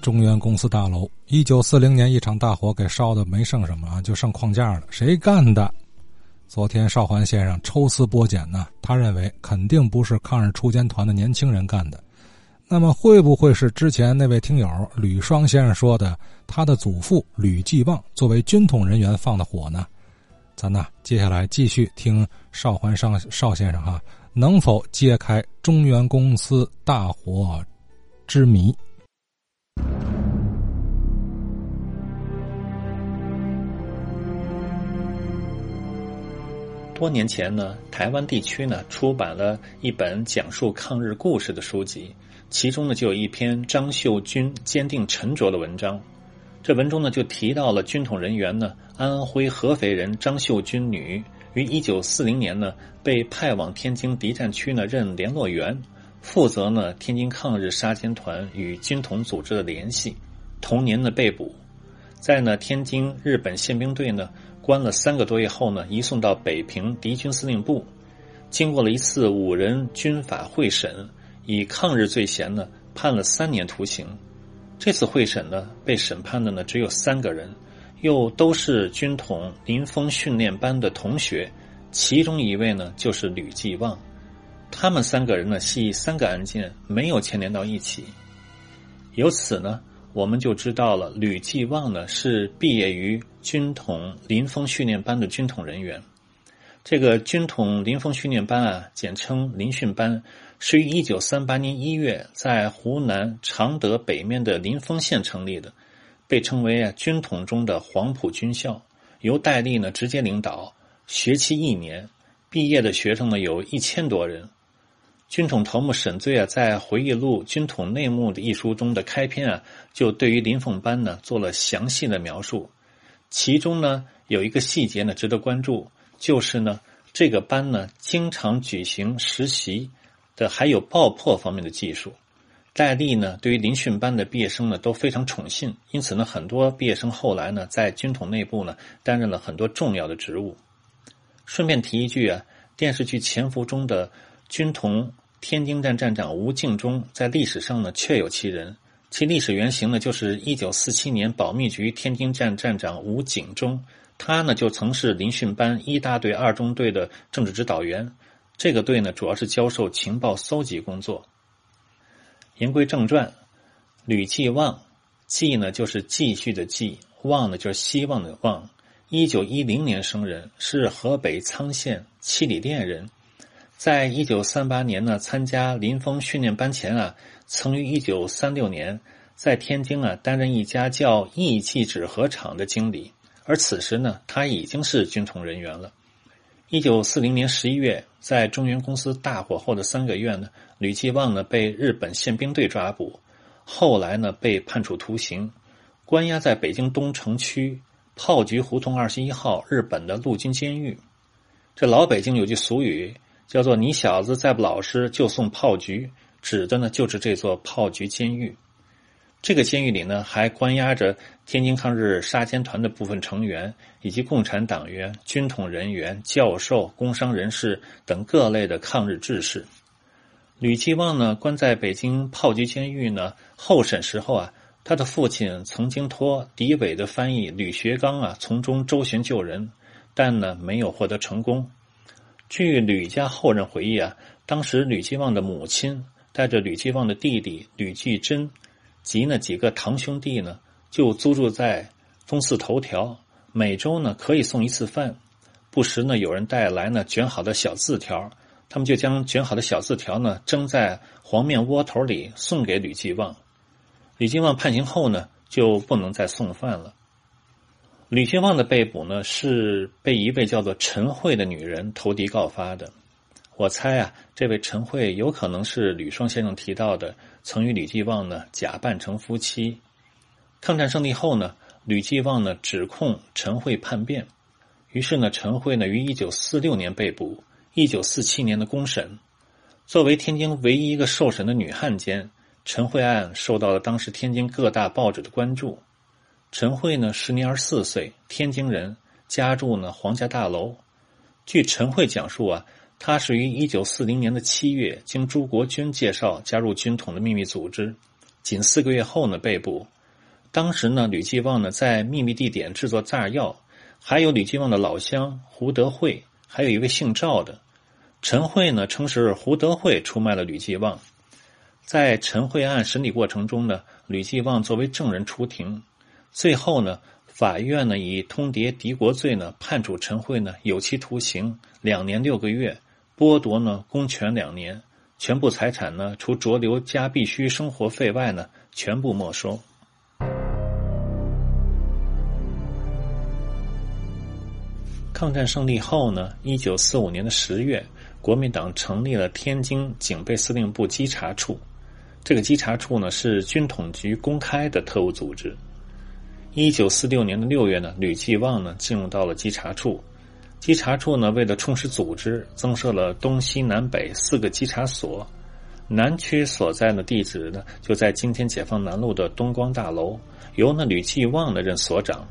中原公司大楼，一九四零年一场大火给烧的没剩什么啊，就剩框架了。谁干的？昨天邵环先生抽丝剥茧呢，他认为肯定不是抗日锄奸团的年轻人干的。那么会不会是之前那位听友吕双先生说的，他的祖父吕继旺作为军统人员放的火呢？咱呢，接下来继续听邵环上邵先生哈，能否揭开中原公司大火之谜？多年前呢，台湾地区呢出版了一本讲述抗日故事的书籍，其中呢就有一篇张秀军坚定沉着的文章。这文中呢就提到了军统人员呢，安徽合肥人张秀军女于一九四零年呢被派往天津敌占区呢任联络员，负责呢天津抗日杀奸团与军统组织的联系。同年呢被捕，在呢天津日本宪兵队呢关了三个多月后呢移送到北平敌军司令部，经过了一次五人军法会审，以抗日罪嫌呢判了三年徒刑。这次会审呢，被审判的呢只有三个人，又都是军统林峰训练班的同学，其中一位呢就是吕继旺，他们三个人呢系三个案件没有牵连到一起，由此呢我们就知道了吕继旺呢是毕业于军统林峰训练班的军统人员，这个军统林峰训练班啊，简称林训班。是于一九三八年一月在湖南常德北面的临丰县成立的，被称为啊军统中的黄埔军校，由戴笠呢直接领导，学期一年，毕业的学生呢有一千多人。军统头目沈醉啊在回忆录《军统内幕》的一书中的开篇啊，就对于林凤班呢做了详细的描述，其中呢有一个细节呢值得关注，就是呢这个班呢经常举行实习。的还有爆破方面的技术，戴笠呢对于林训班的毕业生呢都非常宠信，因此呢很多毕业生后来呢在军统内部呢担任了很多重要的职务。顺便提一句啊，电视剧《潜伏》中的军统天津站站长吴敬中在历史上呢确有其人，其历史原型呢就是一九四七年保密局天津站站长吴景中，他呢就曾是林训班一大队二中队的政治指导员。这个队呢，主要是教授情报搜集工作。言归正传，吕继旺，继呢就是继续的继，旺呢就是希望的旺。一九一零年生人，是河北沧县七里店人。在一九三八年呢，参加林峰训练班前啊，曾于一九三六年在天津啊担任一家叫义气纸盒厂的经理，而此时呢，他已经是军统人员了。一九四零年十一月，在中原公司大火后的三个月呢，吕继旺呢被日本宪兵队抓捕，后来呢被判处徒刑，关押在北京东城区炮局胡同二十一号日本的陆军监狱。这老北京有句俗语，叫做“你小子再不老实，就送炮局”，指的呢就是这座炮局监狱。这个监狱里呢，还关押着天津抗日杀奸团的部分成员，以及共产党员、军统人员、教授、工商人士等各类的抗日志士。吕继旺呢，关在北京炮局监狱呢，候审时候啊，他的父亲曾经托敌伪的翻译吕学刚啊，从中周旋救人，但呢，没有获得成功。据吕家后人回忆啊，当时吕继旺的母亲带着吕继旺的弟弟吕继珍。及那几个堂兄弟呢，就租住在东四头条，每周呢可以送一次饭，不时呢有人带来呢卷好的小字条，他们就将卷好的小字条呢蒸在黄面窝头里送给吕继旺。吕继旺判刑后呢就不能再送饭了。吕继旺的被捕呢是被一位叫做陈慧的女人投敌告发的。我猜啊，这位陈慧有可能是吕双先生提到的，曾与吕继旺呢假扮成夫妻。抗战胜利后呢，吕继旺呢指控陈慧叛变，于是呢，陈慧呢于一九四六年被捕，一九四七年的公审。作为天津唯一一个受审的女汉奸，陈慧案受到了当时天津各大报纸的关注。陈慧呢时年二十四岁，天津人，家住呢皇家大楼。据陈慧讲述啊。他是于一九四零年的七月，经朱国军介绍加入军统的秘密组织，仅四个月后呢被捕。当时呢，吕继旺呢在秘密地点制作炸药，还有吕继旺的老乡胡德惠，还有一位姓赵的陈慧呢，称是胡德惠出卖了吕继旺。在陈慧案审理过程中呢，吕继旺作为证人出庭，最后呢，法院呢以通敌敌国罪呢判处陈慧呢有期徒刑两年六个月，剥夺呢公权两年，全部财产呢除酌留家必须生活费外呢全部没收。抗战胜利后呢，一九四五年的十月，国民党成立了天津警备司令部稽查处。这个稽查处呢是军统局公开的特务组织。一九四六年的六月呢，吕继旺呢进入到了稽查处。稽查处呢为了充实组织，增设了东西南北四个稽查所。南区所在的地址呢就在今天解放南路的东光大楼，由呢吕继旺呢任所长。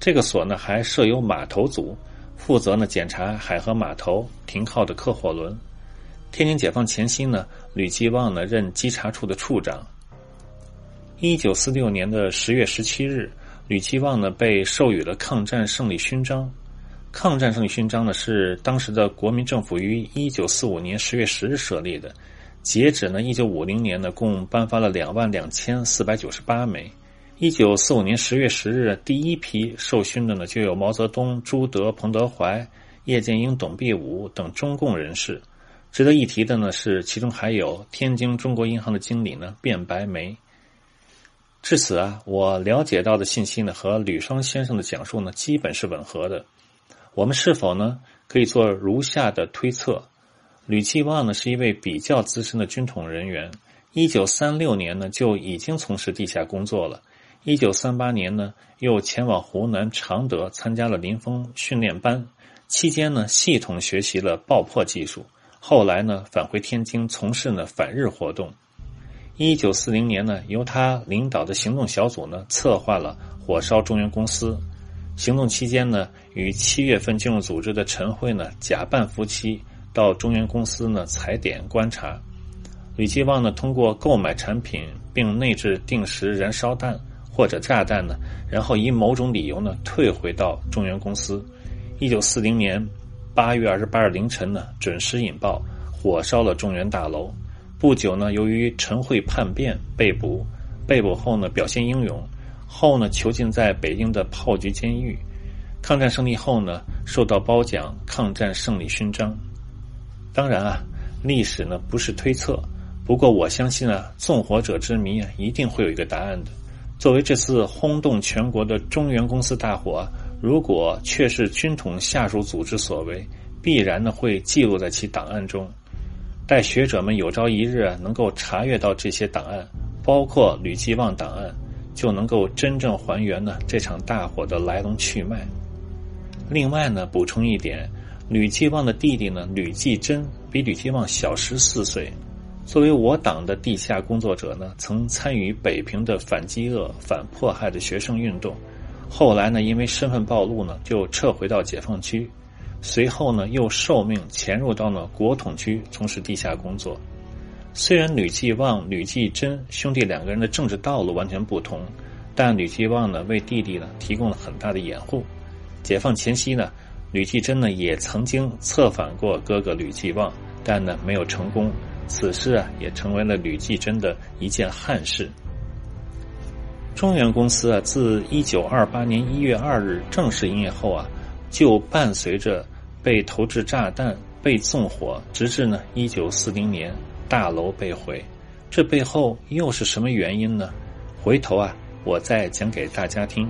这个所呢还设有码头组。负责呢检查海河码头停靠的客货轮。天津解放前夕呢，吕继旺呢任稽查处的处长。一九四六年的十月十七日，吕其旺呢被授予了抗战胜利勋章。抗战胜利勋章呢是当时的国民政府于一九四五年十月十日设立的，截止呢一九五零年呢共颁发了两万两千四百九十八枚。一九四五年十月十日，第一批受勋的呢，就有毛泽东、朱德、彭德怀、叶剑英、董必武等中共人士。值得一提的呢是，其中还有天津中国银行的经理呢卞白梅。至此啊，我了解到的信息呢和吕双先生的讲述呢基本是吻合的。我们是否呢可以做如下的推测：吕继旺呢是一位比较资深的军统人员，一九三六年呢就已经从事地下工作了。一九三八年呢，又前往湖南常德参加了林峰训练班，期间呢，系统学习了爆破技术。后来呢，返回天津从事呢反日活动。一九四零年呢，由他领导的行动小组呢，策划了火烧中原公司。行动期间呢，与七月份进入组织的陈慧呢，假扮夫妻到中原公司呢踩点观察。吕继旺呢，通过购买产品并内置定时燃烧弹。或者炸弹呢？然后以某种理由呢退回到中原公司。一九四零年八月二十八日凌晨呢准时引爆，火烧了中原大楼。不久呢，由于陈惠叛变被捕，被捕后呢表现英勇，后呢囚禁在北京的炮局监狱。抗战胜利后呢受到褒奖抗战胜利勋章。当然啊，历史呢不是推测，不过我相信啊，纵火者之谜啊一定会有一个答案的。作为这次轰动全国的中原公司大火，如果确是军统下属组织所为，必然呢会记录在其档案中。待学者们有朝一日能够查阅到这些档案，包括吕继旺档案，就能够真正还原呢这场大火的来龙去脉。另外呢，补充一点，吕继旺的弟弟呢吕继珍比吕继旺小十四岁。作为我党的地下工作者呢，曾参与北平的反饥饿、反迫害的学生运动，后来呢，因为身份暴露呢，就撤回到解放区，随后呢，又受命潜入到了国统区从事地下工作。虽然吕继旺、吕继珍兄弟两个人的政治道路完全不同，但吕继旺呢，为弟弟呢提供了很大的掩护。解放前夕呢，吕继珍呢也曾经策反过哥哥吕继旺，但呢没有成功。此事啊，也成为了吕继珍的一件憾事。中原公司啊，自一九二八年一月二日正式营业后啊，就伴随着被投掷炸弹、被纵火，直至呢一九四零年大楼被毁。这背后又是什么原因呢？回头啊，我再讲给大家听。